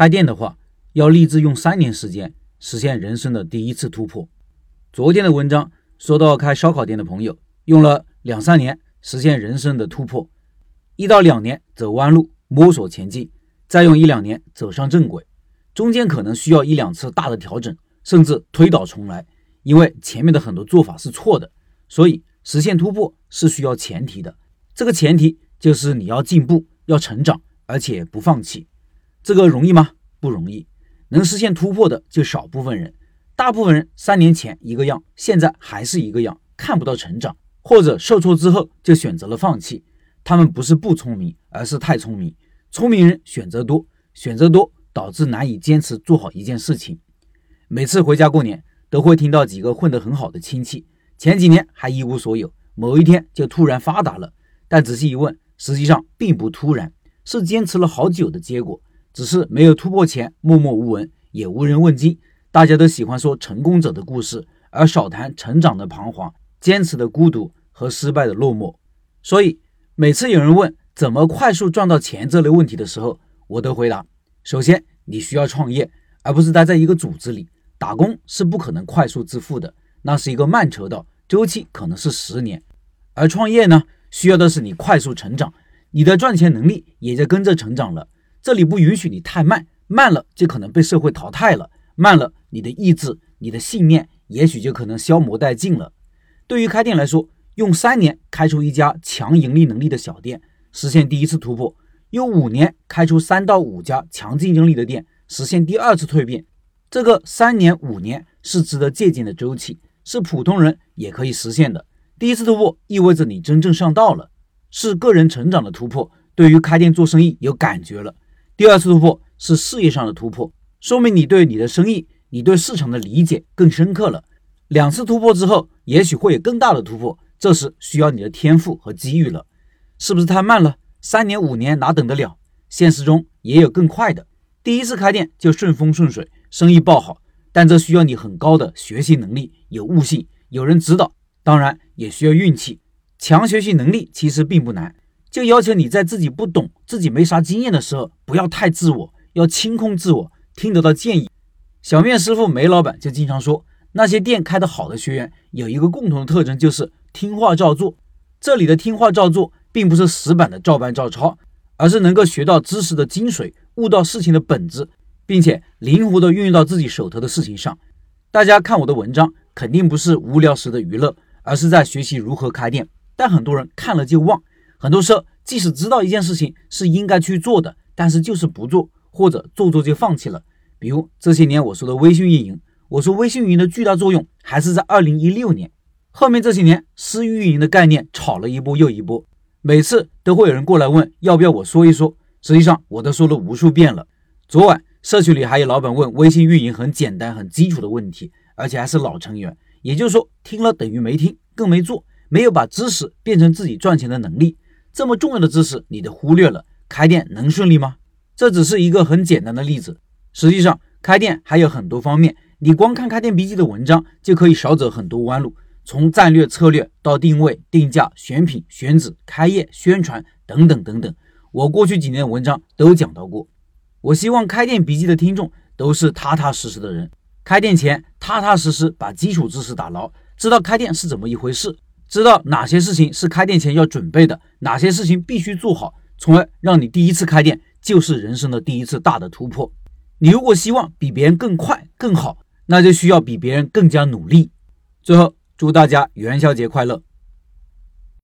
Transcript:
开店的话，要立志用三年时间实现人生的第一次突破。昨天的文章说到，开烧烤店的朋友用了两三年实现人生的突破，一到两年走弯路摸索前进，再用一两年走上正轨，中间可能需要一两次大的调整，甚至推倒重来，因为前面的很多做法是错的。所以实现突破是需要前提的，这个前提就是你要进步，要成长，而且不放弃。这个容易吗？不容易。能实现突破的就少部分人，大部分人三年前一个样，现在还是一个样，看不到成长，或者受挫之后就选择了放弃。他们不是不聪明，而是太聪明。聪明人选择多，选择多导致难以坚持做好一件事情。每次回家过年，都会听到几个混得很好的亲戚。前几年还一无所有，某一天就突然发达了。但仔细一问，实际上并不突然，是坚持了好久的结果。只是没有突破前默默无闻，也无人问津。大家都喜欢说成功者的故事，而少谈成长的彷徨、坚持的孤独和失败的落寞。所以每次有人问怎么快速赚到钱这类问题的时候，我都回答：首先，你需要创业，而不是待在一个组织里打工，是不可能快速致富的。那是一个慢车道，周期可能是十年，而创业呢，需要的是你快速成长，你的赚钱能力也在跟着成长了。这里不允许你太慢，慢了就可能被社会淘汰了，慢了你的意志、你的信念也许就可能消磨殆尽了。对于开店来说，用三年开出一家强盈利能力的小店，实现第一次突破；用五年开出三到五家强竞争力的店，实现第二次蜕变。这个三年、五年是值得借鉴的周期。是普通人也可以实现的。第一次突破意味着你真正上道了，是个人成长的突破，对于开店做生意有感觉了。第二次突破是事业上的突破，说明你对你的生意、你对市场的理解更深刻了。两次突破之后，也许会有更大的突破，这时需要你的天赋和机遇了。是不是太慢了？三年、五年哪等得了？现实中也有更快的，第一次开店就顺风顺水，生意爆好。但这需要你很高的学习能力，有悟性，有人指导，当然也需要运气。强学习能力其实并不难，就要求你在自己不懂、自己没啥经验的时候，不要太自我，要清空自我，听得到建议。小面师傅梅老板就经常说，那些店开得好的学员有一个共同的特征，就是听话照做。这里的听话照做，并不是死板的照搬照抄，而是能够学到知识的精髓，悟到事情的本质。并且灵活地运用到自己手头的事情上。大家看我的文章，肯定不是无聊时的娱乐，而是在学习如何开店。但很多人看了就忘，很多时候即使知道一件事情是应该去做的，但是就是不做，或者做做就放弃了。比如这些年我说的微信运营，我说微信运营的巨大作用还是在二零一六年。后面这些年私域运营的概念炒了一波又一波，每次都会有人过来问要不要我说一说。实际上我都说了无数遍了。昨晚。社区里还有老板问微信运营很简单、很基础的问题，而且还是老成员，也就是说听了等于没听，更没做，没有把知识变成自己赚钱的能力。这么重要的知识你都忽略了，开店能顺利吗？这只是一个很简单的例子。实际上，开店还有很多方面，你光看开店笔记的文章就可以少走很多弯路，从战略策略到定位、定价、选品、选址、开业、宣传等等等等，我过去几年的文章都讲到过。我希望开店笔记的听众都是踏踏实实的人，开店前踏踏实实把基础知识打牢，知道开店是怎么一回事，知道哪些事情是开店前要准备的，哪些事情必须做好，从而让你第一次开店就是人生的第一次大的突破。你如果希望比别人更快更好，那就需要比别人更加努力。最后，祝大家元宵节快乐！